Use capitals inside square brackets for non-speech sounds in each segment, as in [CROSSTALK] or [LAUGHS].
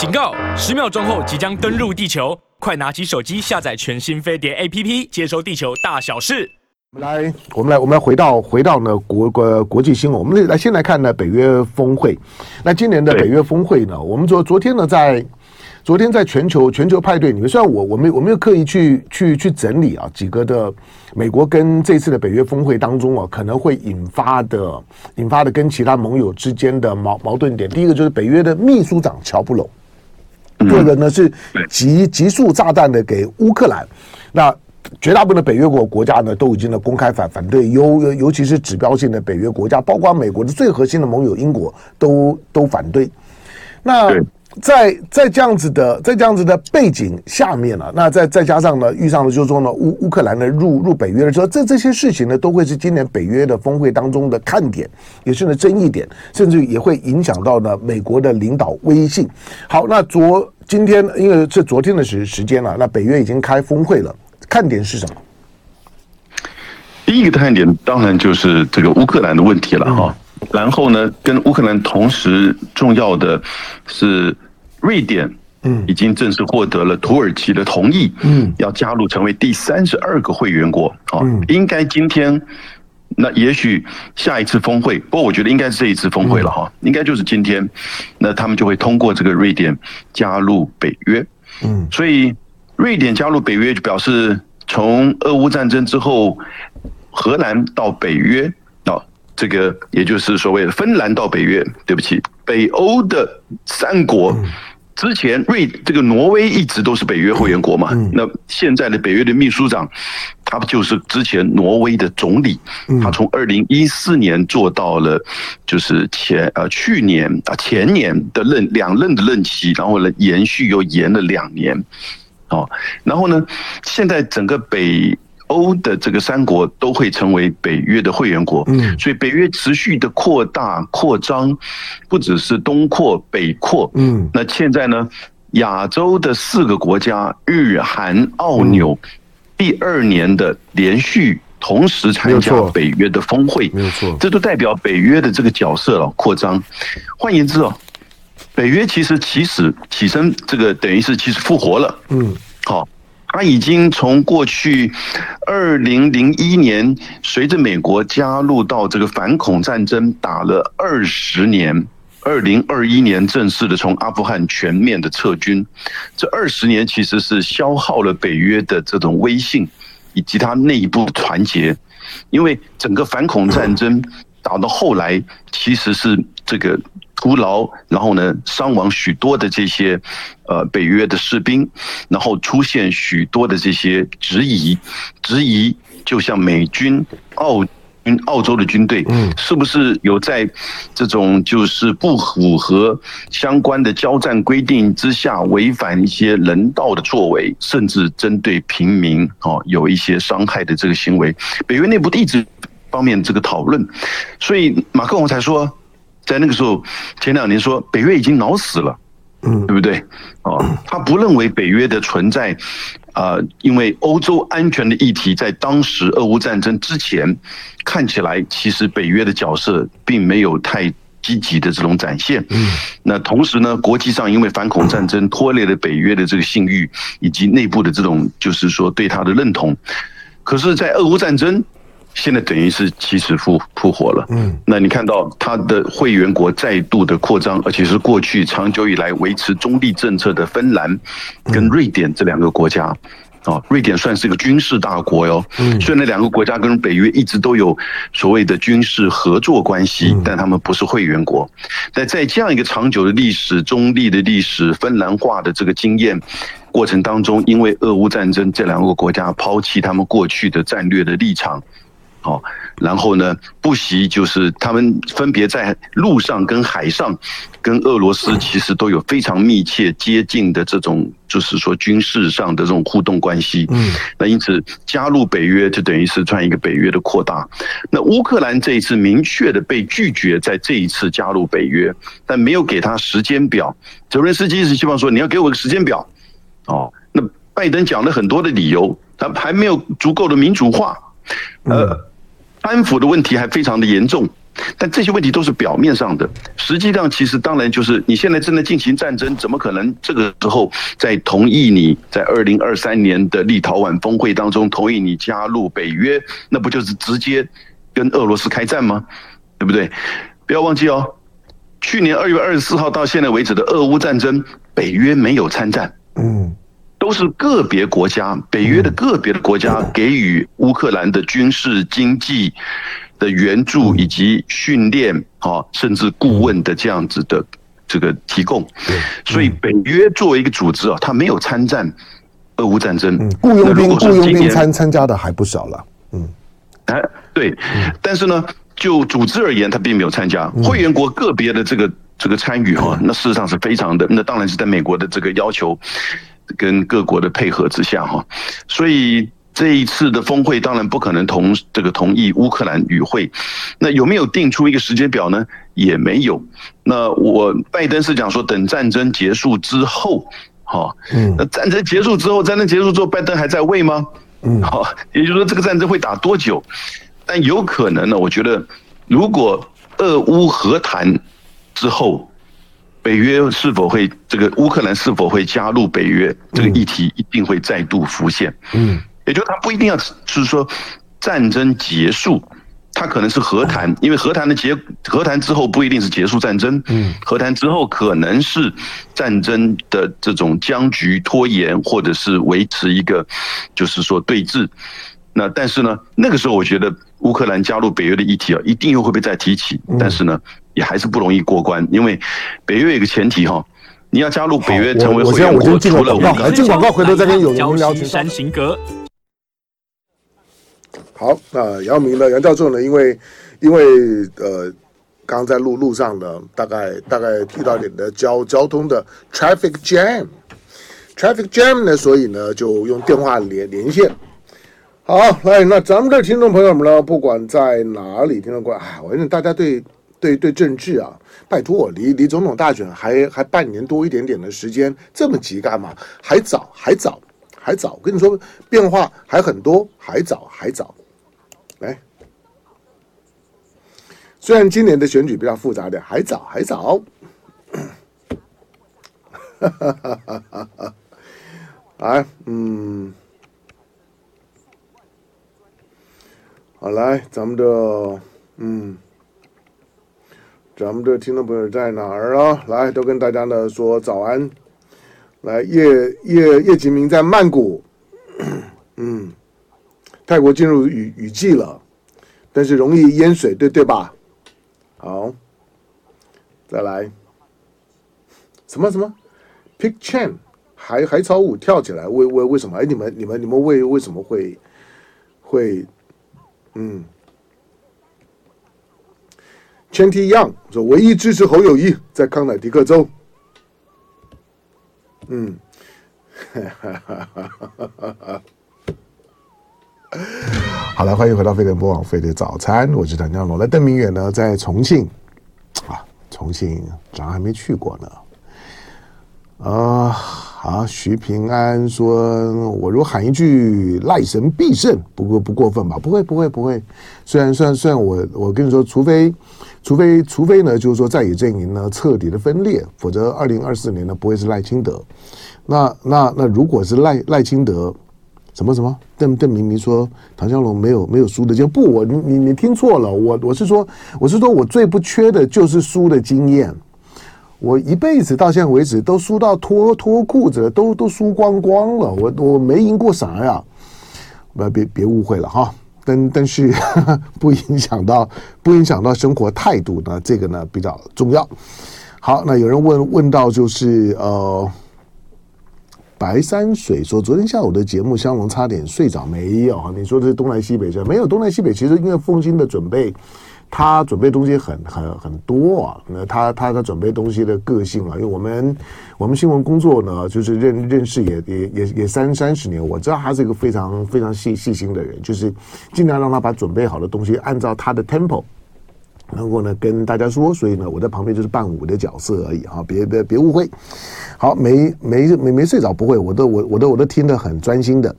警告！十秒钟后即将登陆地球，快拿起手机下载全新飞碟 APP，接收地球大小事。我们来，我们来，我们来回到回到呢国国国际新闻。我们来先来看呢北约峰会。那今年的北约峰会呢，我们昨昨天呢在。昨天在全球全球派对里面，虽然我我没我没有刻意去去去整理啊几个的美国跟这次的北约峰会当中啊可能会引发的引发的跟其他盟友之间的矛矛盾点，第一个就是北约的秘书长乔不拢，第二个呢是集集束炸弹的给乌克兰，那绝大部分的北约国国家呢都已经呢公开反反对，尤尤其是指标性的北约国家，包括美国的最核心的盟友英国都都反对，那。在在这样子的在这样子的背景下面呢、那再再加上呢，遇上了就是说呢，乌乌克兰的入入北约的时候，这这些事情呢，都会是今年北约的峰会当中的看点，也是呢争议点，甚至也会影响到呢美国的领导威信。好，那昨今天因为是昨天的时时间了，那北约已经开峰会了，看点是什么？第一个看点当然就是这个乌克兰的问题了哈。然后呢，跟乌克兰同时重要的是瑞典，嗯，已经正式获得了土耳其的同意，嗯，要加入成为第三十二个会员国，啊，应该今天，那也许下一次峰会，不过我觉得应该是这一次峰会了哈，应该就是今天，那他们就会通过这个瑞典加入北约，嗯，所以瑞典加入北约就表示从俄乌战争之后，荷兰到北约。这个也就是所谓的芬兰到北约，对不起，北欧的三国之前瑞这个挪威一直都是北约会员国嘛，那现在的北约的秘书长，他不就是之前挪威的总理，他从二零一四年做到了就是前呃去年啊前年的任两任的任期，然后呢延续又延了两年，哦，然后呢现在整个北。欧的这个三国都会成为北约的会员国，嗯，所以北约持续的扩大扩张，不只是东扩北扩，嗯，那现在呢，亚洲的四个国家日韩澳纽，第二年的连续同时参加北约的峰会，没有错，这都代表北约的这个角色了扩张。换言之哦，北约其实起始起身，这个等于是其实复活了，嗯，好。他已经从过去二零零一年，随着美国加入到这个反恐战争打了二十年，二零二一年正式的从阿富汗全面的撤军，这二十年其实是消耗了北约的这种威信以及它内部团结，因为整个反恐战争打到后来其实是这个。徒劳，然后呢，伤亡许多的这些呃北约的士兵，然后出现许多的这些质疑，质疑就像美军、澳军、澳洲的军队，嗯，是不是有在这种就是不符合相关的交战规定之下，违反一些人道的作为，甚至针对平民哦有一些伤害的这个行为，北约内部一直方面这个讨论，所以马克龙才说。在那个时候，前两年说北约已经脑死了，嗯，对不对？哦，他不认为北约的存在，啊，因为欧洲安全的议题在当时俄乌战争之前，看起来其实北约的角色并没有太积极的这种展现。嗯，那同时呢，国际上因为反恐战争拖累了北约的这个信誉，以及内部的这种就是说对他的认同。可是，在俄乌战争。现在等于是起死复复活了，嗯，那你看到它的会员国再度的扩张，而且是过去长久以来维持中立政策的芬兰跟瑞典这两个国家，哦，瑞典算是一个军事大国哟，嗯，虽然那两个国家跟北约一直都有所谓的军事合作关系，但他们不是会员国，但在这样一个长久的历史、中立的历史、芬兰化的这个经验过程当中，因为俄乌战争，这两个国家抛弃他们过去的战略的立场。好，然后呢，不惜就是他们分别在陆上跟海上，跟俄罗斯其实都有非常密切接近的这种，就是说军事上的这种互动关系。嗯，那因此加入北约就等于是算一个北约的扩大。那乌克兰这一次明确的被拒绝在这一次加入北约，但没有给他时间表。泽连斯基是希望说你要给我个时间表。哦，那拜登讲了很多的理由，他还没有足够的民主化。呃。安抚的问题还非常的严重但这些问题都是表面上的，实际上其实当然就是你现在正在进行战争，怎么可能这个时候在同意你在二零二三年的立陶宛峰会当中同意你加入北约？那不就是直接跟俄罗斯开战吗？对不对？不要忘记哦，去年二月二十四号到现在为止的俄乌战争，北约没有参战，嗯，都是个别国家，北约的个别的国家给予乌克兰的军事经济。的援助以及训练啊，甚至顾问的这样子的这个提供，所以北约作为一个组织啊，它没有参战俄乌战争，雇佣兵雇佣兵参参加的还不少了，嗯，哎，对，但是呢，就组织而言，它并没有参加，会员国个别的这个这个参与哈，那事实上是非常的，那当然是在美国的这个要求跟各国的配合之下哈，所以。这一次的峰会当然不可能同这个同意乌克兰与会，那有没有定出一个时间表呢？也没有。那我拜登是讲说等战争结束之后，哈，嗯，那战争结束之后，战争结束之后，拜登还在位吗？嗯，好，也就是说这个战争会打多久？但有可能呢，我觉得如果俄乌和谈之后，北约是否会这个乌克兰是否会加入北约，这个议题一定会再度浮现。嗯。也就它不一定要是说战争结束，它可能是和谈，因为和谈的结和谈之后不一定是结束战争，嗯，和谈之后可能是战争的这种僵局拖延，或者是维持一个就是说对峙。那但是呢，那个时候我觉得乌克兰加入北约的议题啊，一定又会被再提起，但是呢，也还是不容易过关，因为北约有一个前提哈，你要加入北约成为会员国，除了我进广告回头再跟有人聊山行阁。好，那姚明呢？杨教授呢？因为，因为呃，刚刚在路路上呢，大概大概遇到点的交交通的 traffic jam，traffic jam 呢，所以呢，就用电话连连线。好，来，那咱们的听众朋友们呢，不管在哪里听众过来，哎，我觉得大家对对对政治啊，拜托我，离离总统大选还还半年多一点点的时间，这么急干嘛？还早，还早，还早。我跟你说，变化还很多，还早，还早。来，虽然今年的选举比较复杂点，还早还早。哈哈哈哈哈哈！来，嗯，好，来，咱们的，嗯，咱们的听众朋友在哪儿啊？来，都跟大家呢说早安。来，叶叶叶吉明在曼谷，[CLEARS THROAT] 嗯。泰国进入雨雨季了，但是容易淹水，对对吧？好，再来，什么什么，Pick Chan 海海草舞跳起来，为为为什么？哎，你们你们你们为为什么会会嗯？Chanty Young 说唯一支持侯友谊在康乃狄克州。嗯，哈哈哈哈哈哈。好了，欢迎回到飞碟播网飞碟早餐，我是谭江龙。那邓明远呢，在重庆啊，重庆咱还没去过呢。啊，啊，徐平安说：“我如果喊一句赖神必胜，不过不过分吧？不会，不会，不会。虽然，虽然，虽然我我跟你说，除非，除非，除非呢，就是说在野阵营呢彻底的分裂，否则二零二四年呢不会是赖清德。那那那如果是赖赖清德。”什么什么？邓邓明明说唐湘龙没有没有输的经验，不，我你你你听错了，我我是说我是说我最不缺的就是输的经验，我一辈子到现在为止都输到脱脱裤子，都都输光光了，我我没赢过啥呀？不别别误会了哈，但但是 [LAUGHS] 不影响到不影响到生活态度呢，这个呢比较重要。好，那有人问问到就是呃。白山水说：“昨天下午的节目，香龙差点睡着。没有，你说的是东南西北这，没有东南西北。其实因为奉新的准备，他准备东西很很很多啊。那他他他准备东西的个性啊，因为我们我们新闻工作呢，就是认认识也也也也三三十年，我知道他是一个非常非常细细心的人，就是尽量让他把准备好的东西按照他的 tempo。”然后呢，跟大家说，所以呢，我在旁边就是伴舞的角色而已啊，别别别误会。好，没没没没睡着，不会，我都我我都我都听得很专心的。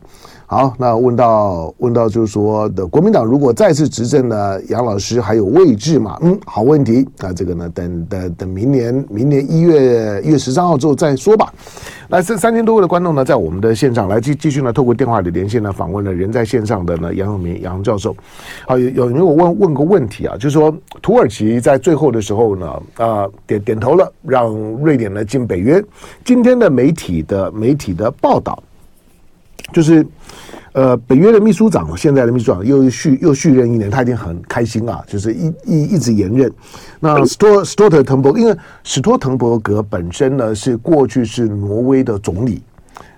好，那问到问到就是说的国民党如果再次执政呢，杨老师还有位置吗？嗯，好问题。那这个呢，等等等明年明年一月一月十三号之后再说吧。来，这三千多位的观众呢，在我们的现场来继继续呢，透过电话的连线呢，访问了人在线上的呢杨永明杨教授。好，有有人问问问个问题啊，就是说土耳其在最后的时候呢，啊、点点头了，让瑞典呢进北约。今天的媒体的媒体的报道。就是，呃，北约的秘书长，现在的秘书长又续又续任一年，他已经很开心啊，就是一一一直延任。那斯托斯托特滕伯，因为史托滕伯格本身呢是过去是挪威的总理，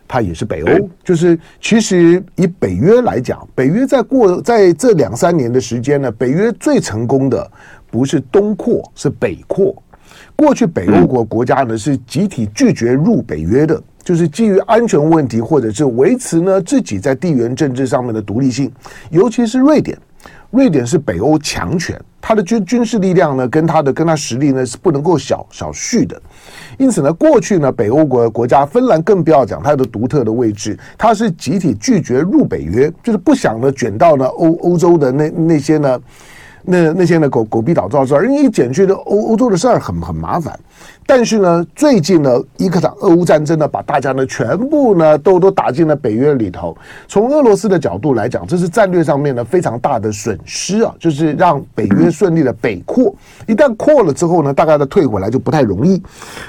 他也是北欧。就是其实以北约来讲，北约在过在这两三年的时间呢，北约最成功的不是东扩，是北扩。过去北欧国国家呢是集体拒绝入北约的。就是基于安全问题，或者是维持呢自己在地缘政治上面的独立性，尤其是瑞典，瑞典是北欧强权，它的军军事力量呢跟它的跟它实力呢是不能够小小觑的，因此呢，过去呢北欧国国家芬兰更不要讲它的独特的位置，它是集体拒绝入北约，就是不想呢卷到呢欧欧洲的那那些呢。那那些呢狗狗逼倒灶事儿，因为一卷去的欧欧洲的事儿很很麻烦。但是呢，最近呢，一场俄乌战争呢，把大家呢全部呢都都打进了北约里头。从俄罗斯的角度来讲，这是战略上面呢非常大的损失啊，就是让北约顺利的北扩。一旦扩了之后呢，大概的退回来就不太容易。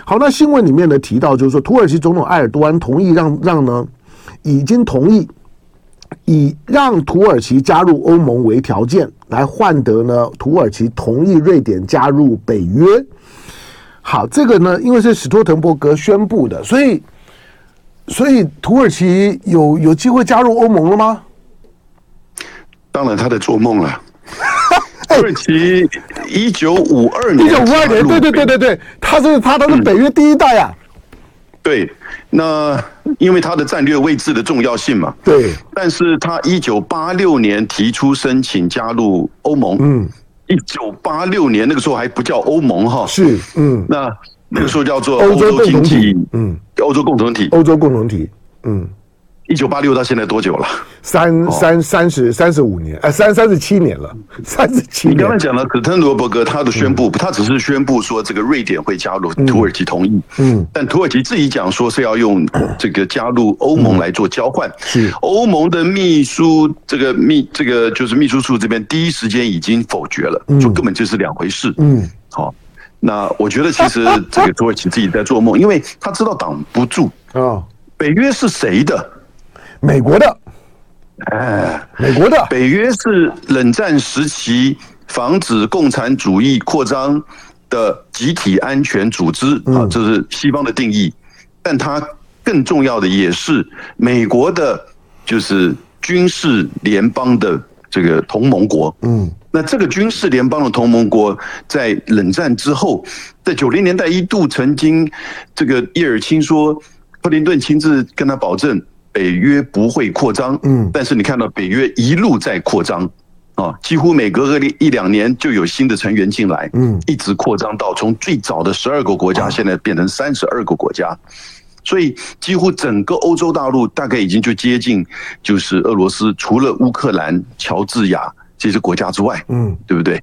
好，那新闻里面呢提到，就是说土耳其总统埃尔多安同意让让呢，已经同意。以让土耳其加入欧盟为条件，来换得呢土耳其同意瑞典加入北约。好，这个呢，因为是史托滕伯格宣布的，所以所以土耳其有有机会加入欧盟了吗？当然，他在做梦了。[LAUGHS] 土耳其一九五二年，一九五二年，对对对对对，他是他他是北约第一代啊。对，那因为它的战略位置的重要性嘛。对，但是他一九八六年提出申请加入欧盟。嗯，一九八六年那个时候还不叫欧盟哈。是，嗯，那那个时候叫做欧洲经济，嗯，欧洲共同体，欧洲共同体，嗯。一九八六到现在多久了？三三三十三十五年，哎，三三十七年了，三十七年。你刚才讲了史托滕伯格他的宣布，他只是宣布说这个瑞典会加入，土耳其同意。嗯，但土耳其自己讲说是要用 [COUGHS] 这个加入欧盟来做交换。是欧盟的秘书，这个秘这个就是秘书处这边第一时间已经否决了，就根本就是两回事。嗯，好，那我觉得其实这个土耳其自己在做梦，因为他知道挡不住啊。[LAUGHS] 北约是谁的？美国的，哎，美国的北约是冷战时期防止共产主义扩张的集体安全组织啊，这是西方的定义。但它更重要的也是美国的，就是军事联邦的这个同盟国。嗯，那这个军事联邦的同盟国在冷战之后，在九零年代一度曾经，这个叶尔钦说，克林顿亲自跟他保证。北约不会扩张，嗯，但是你看到北约一路在扩张，啊，几乎每隔个一两年就有新的成员进来，嗯，一直扩张到从最早的十二个国家，现在变成三十二个国家，所以几乎整个欧洲大陆大概已经就接近，就是俄罗斯除了乌克兰、乔治亚。这些国家之外，嗯，对不对？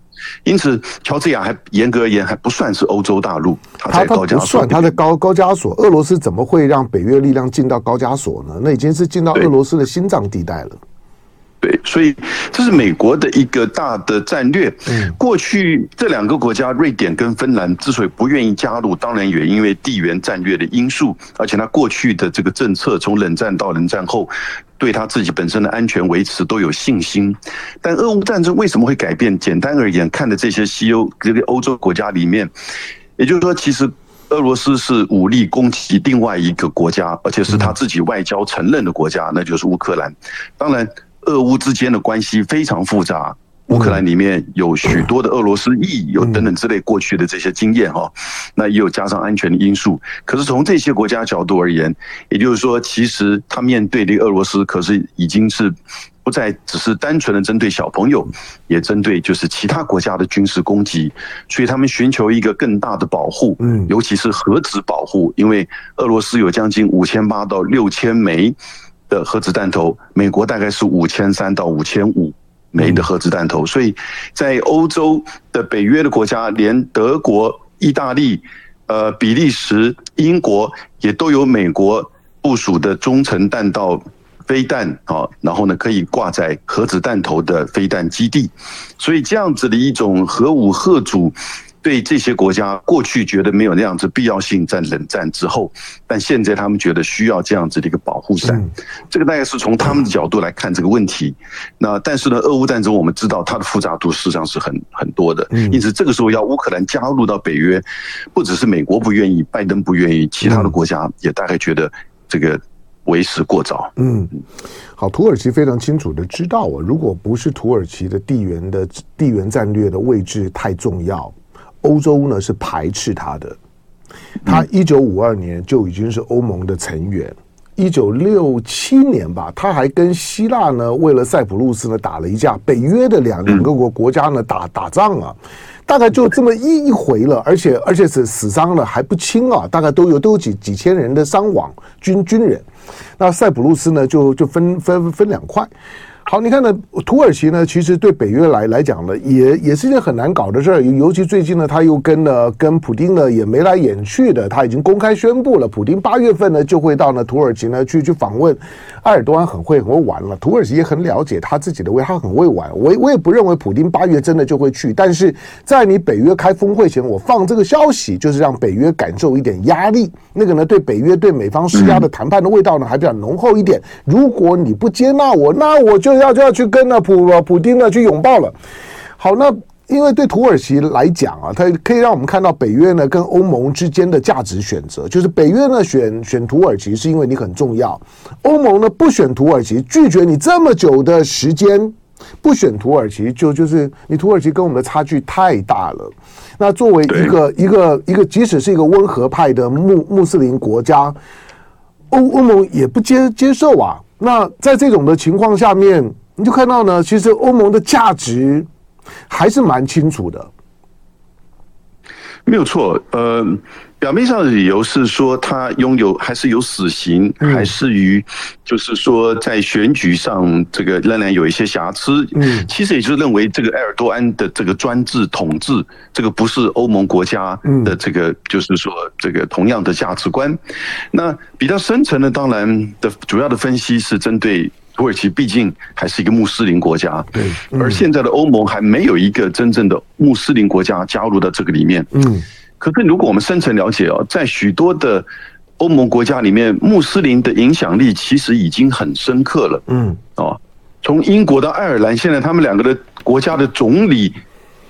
因此，乔治亚还严格而言还不算是欧洲大陆，它在高加索，不算，它的高高加索。俄罗斯怎么会让北约力量进到高加索呢？那已经是进到俄罗斯的心脏地带了。对，所以这是美国的一个大的战略。嗯，过去这两个国家，瑞典跟芬兰之所以不愿意加入，当然也因为地缘战略的因素，而且它过去的这个政策，从冷战到冷战后，对他自己本身的安全维持都有信心。但俄乌战争为什么会改变？简单而言，看的这些西欧这个欧洲国家里面，也就是说，其实俄罗斯是武力攻击另外一个国家，而且是他自己外交承认的国家，那就是乌克兰。当然。俄乌之间的关系非常复杂，乌克兰里面有许多的俄罗斯裔，有等等之类过去的这些经验哈，那也有加上安全的因素。可是从这些国家角度而言，也就是说，其实他面对的俄罗斯，可是已经是不再只是单纯的针对小朋友，也针对就是其他国家的军事攻击，所以他们寻求一个更大的保护，嗯，尤其是核子保护，因为俄罗斯有将近五千八到六千枚。的核子弹头，美国大概是五千三到五千五枚的核子弹头，所以在欧洲的北约的国家，连德国、意大利、呃比利时、英国也都有美国部署的中程弹道飞弹啊，然后呢可以挂在核子弹头的飞弹基地，所以这样子的一种核武吓阻。对这些国家过去觉得没有那样子必要性，在冷战之后，但现在他们觉得需要这样子的一个保护伞。这个大概是从他们的角度来看这个问题。那但是呢，俄乌战争我们知道它的复杂度实际上是很很多的，因此这个时候要乌克兰加入到北约，不只是美国不愿意，拜登不愿意，其他的国家也大概觉得这个为时过早。嗯，好，土耳其非常清楚的知道啊，如果不是土耳其的地缘的地缘战略的位置太重要。欧洲呢是排斥他的，他一九五二年就已经是欧盟的成员，一九六七年吧，他还跟希腊呢为了塞浦路斯呢打了一架，北约的两两个国国家呢打打仗啊，大概就这么一一回了，而且而且是死伤了还不轻啊，大概都有都有几几千人的伤亡军军人，那塞浦路斯呢就就分分分两块。好，你看呢，土耳其呢，其实对北约来来讲呢，也也是一件很难搞的事儿。尤其最近呢，他又跟呢跟普丁呢也眉来眼去的，他已经公开宣布了，普丁八月份呢就会到呢土耳其呢去去访问。埃尔多安很会很会玩了，土耳其也很了解他自己的位，他很会玩。我我也不认为普丁八月真的就会去，但是在你北约开峰会前，我放这个消息，就是让北约感受一点压力。那个呢，对北约对美方施压的谈判的味道呢，还比较浓厚一点。如果你不接纳我，那我就。要就要去跟那普普丁呢去拥抱了。好，那因为对土耳其来讲啊，它可以让我们看到北约呢跟欧盟之间的价值选择，就是北约呢选选土耳其是因为你很重要，欧盟呢不选土耳其，拒绝你这么久的时间，不选土耳其就就是你土耳其跟我们的差距太大了。那作为一个一个一个，即使是一个温和派的穆穆斯林国家，欧欧盟也不接接受啊。那在这种的情况下面，你就看到呢，其实欧盟的价值还是蛮清楚的。没有错，呃，表面上的理由是说他拥有还是有死刑，还是于就是说在选举上这个仍然有一些瑕疵。嗯，其实也就是认为这个埃尔多安的这个专制统治，这个不是欧盟国家的这个就是说这个同样的价值观。那比较深层的，当然的主要的分析是针对土耳其，毕竟还是一个穆斯林国家。对，而现在的欧盟还没有一个真正的穆斯林国家加入到这个里面。嗯。可是，如果我们深层了解哦，在许多的欧盟国家里面，穆斯林的影响力其实已经很深刻了。嗯，哦，从英国到爱尔兰，现在他们两个的国家的总理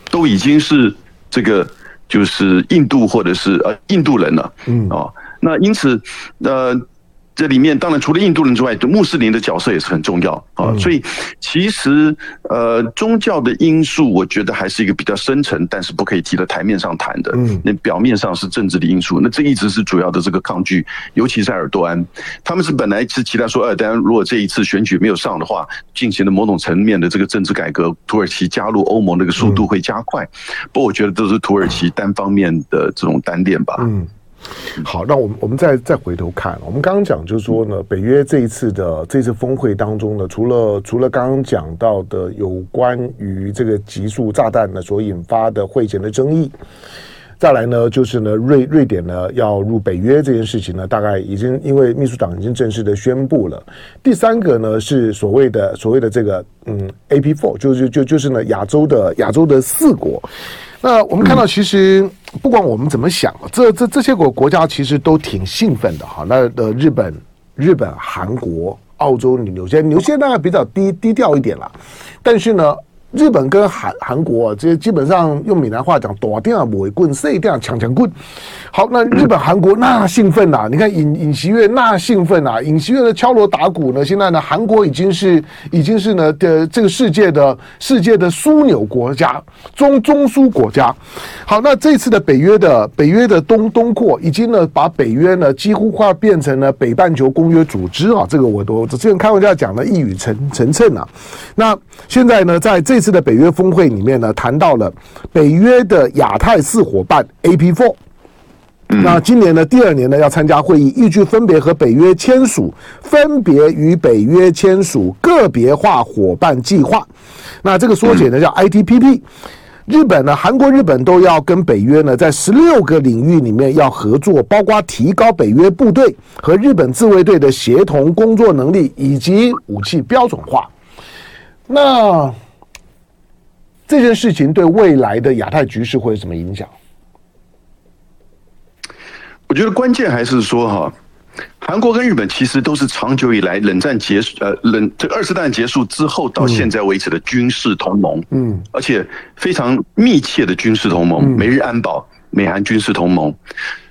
都已经是这个，就是印度或者是呃印度人了。嗯，哦，那因此，呃。这里面当然除了印度人之外，穆斯林的角色也是很重要啊。所以其实呃，宗教的因素，我觉得还是一个比较深层，但是不可以提到台面上谈的。嗯，那表面上是政治的因素，那这一直是主要的这个抗拒，尤其是埃尔多安，他们是本来是期待说，埃尔多安如果这一次选举没有上的话，进行了某种层面的这个政治改革，土耳其加入欧盟那个速度会加快。不过我觉得都是土耳其单方面的这种单恋吧。嗯。好，那我们我们再再回头看，我们刚刚讲就是说呢，北约这一次的这次峰会当中呢，除了除了刚刚讲到的有关于这个集束炸弹呢所引发的会前的争议，再来呢就是呢瑞瑞典呢要入北约这件事情呢，大概已经因为秘书长已经正式的宣布了。第三个呢是所谓的所谓的这个嗯 AP Four，就是就就是呢亚洲的亚洲的四国。那我们看到，其实不管我们怎么想，这这这些国国家其实都挺兴奋的哈。那的日本、日本、韩国、澳洲、纽西兰，纽西兰大概比较低低调一点啦，但是呢。日本跟韩韩国这些基本上用闽南话讲，大点不为棍，细点强强棍。好，那日本、韩国那兴奋呐！你看尹尹锡悦那兴奋呐！尹锡悦的敲锣打鼓呢，现在呢，韩国已经是已经是呢的这个世界的世界的枢纽国家，中中枢国家。好，那这次的北约的北约的东东扩，已经呢把北约呢几乎快变成了北半球公约组织啊！这个我都我之前开玩笑讲的一语成成谶啊。那现在呢，在这次的北约峰会里面呢，谈到了北约的亚太四伙伴 AP Four。那今年呢，第二年呢要参加会议，预计分别和北约签署，分别与北约签署个别化伙伴计划。那这个缩写呢叫 ITPP。日本呢，韩国、日本都要跟北约呢，在十六个领域里面要合作，包括提高北约部队和日本自卫队的协同工作能力，以及武器标准化。那这件事情对未来的亚太局势会有什么影响？我觉得关键还是说哈。韩国跟日本其实都是长久以来冷战结束，呃，冷这二次大战结束之后到现在为止的军事同盟，嗯，而且非常密切的军事同盟，美日安保、美韩军事同盟。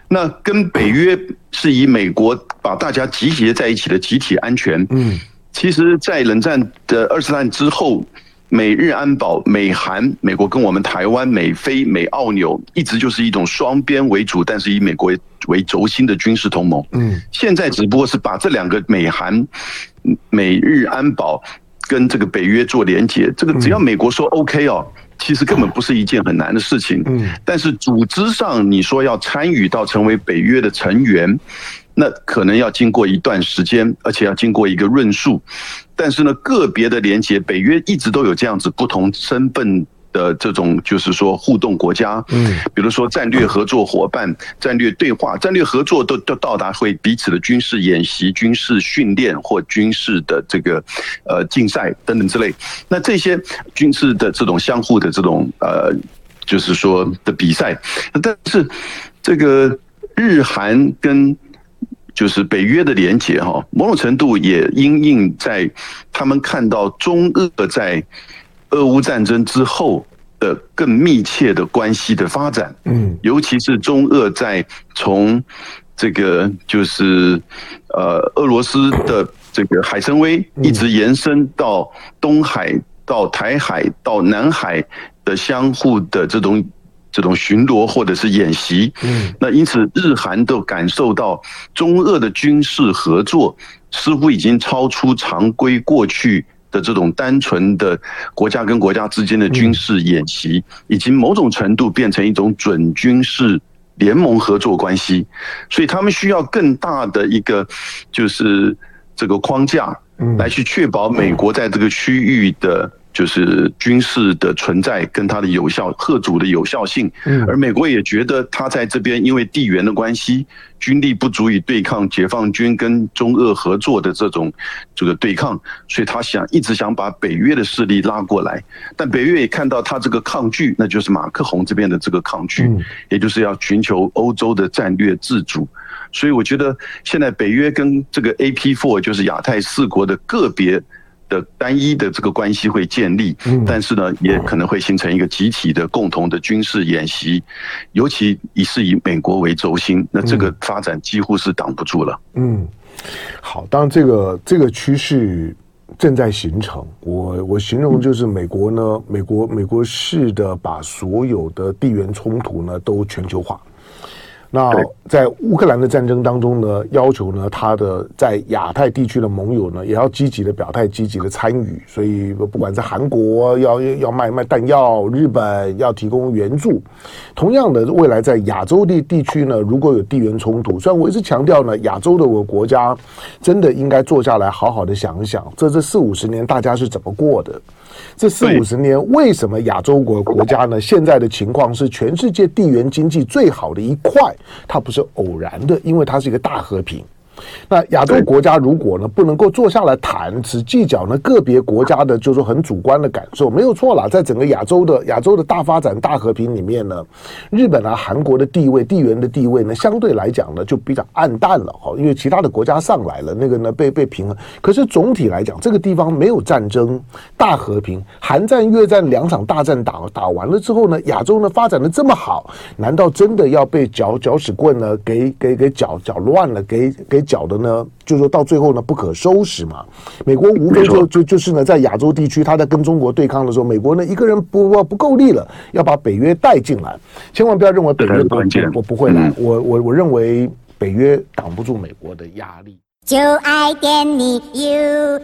那跟北约是以美国把大家集结在一起的集体安全，嗯，其实，在冷战的二次大战之后。美日安保、美韩、美国跟我们台湾、美菲、美澳纽，一直就是一种双边为主，但是以美国为轴心的军事同盟。嗯，现在只不过是把这两个美韩、美日安保跟这个北约做连结，这个只要美国说 OK 哦，其实根本不是一件很难的事情。嗯，但是组织上你说要参与到成为北约的成员。那可能要经过一段时间，而且要经过一个论述。但是呢，个别的连结，北约一直都有这样子不同身份的这种，就是说互动国家。嗯，比如说战略合作伙伴、战略对话、战略合作都都到达会彼此的军事演习、军事训练或军事的这个呃竞赛等等之类。那这些军事的这种相互的这种呃，就是说的比赛，但是这个日韩跟就是北约的连结哈，某种程度也因应在他们看到中俄在俄乌战争之后的更密切的关系的发展，嗯，尤其是中俄在从这个就是呃俄罗斯的这个海参崴一直延伸到东海、到台海、到南海的相互的这种。这种巡逻或者是演习，嗯，那因此日韩都感受到中俄的军事合作似乎已经超出常规过去的这种单纯的国家跟国家之间的军事演习，已经某种程度变成一种准军事联盟合作关系，所以他们需要更大的一个就是这个框架，来去确保美国在这个区域的。就是军事的存在跟它的有效、吓阻的有效性，而美国也觉得他在这边因为地缘的关系，军力不足以对抗解放军跟中俄合作的这种这个对抗，所以他想一直想把北约的势力拉过来，但北约也看到他这个抗拒，那就是马克宏这边的这个抗拒，也就是要寻求欧洲的战略自主，所以我觉得现在北约跟这个 AP Four 就是亚太四国的个别。的单一的这个关系会建立，但是呢，也可能会形成一个集体的共同的军事演习，尤其以是以美国为轴心，那这个发展几乎是挡不住了。嗯，好，当然这个这个趋势正在形成，我我形容就是美国呢，美国美国式的把所有的地缘冲突呢都全球化。那在乌克兰的战争当中呢，要求呢，他的在亚太地区的盟友呢，也要积极的表态，积极的参与。所以不管在韩国要要卖卖弹药，日本要提供援助。同样的，未来在亚洲地地区呢，如果有地缘冲突，虽然我一直强调呢，亚洲的我国家真的应该坐下来好好的想一想，这这四五十年大家是怎么过的。这四五十年，为什么亚洲国国家呢？现在的情况是全世界地缘经济最好的一块，它不是偶然的，因为它是一个大和平。那亚洲国家如果呢不能够坐下来谈，只计较呢个别国家的，就是说很主观的感受，没有错啦。在整个亚洲的亚洲的大发展、大和平里面呢，日本啊、韩国的地位、地缘的地位呢，相对来讲呢就比较暗淡了哈。因为其他的国家上来了，那个呢被被平衡。可是总体来讲，这个地方没有战争，大和平，韩战、越战两场大战打打完了之后呢，亚洲呢发展的这么好，难道真的要被搅搅屎棍呢给给给搅搅乱了，给给？小的呢，就是说到最后呢，不可收拾嘛。美国无非就就就是呢，在亚洲地区，他在跟中国对抗的时候，美国呢一个人不不够力了，要把北约带进来。千万不要认为北约不我不会来，我我我认为北约挡不住美国的压力。就爱点你 UFO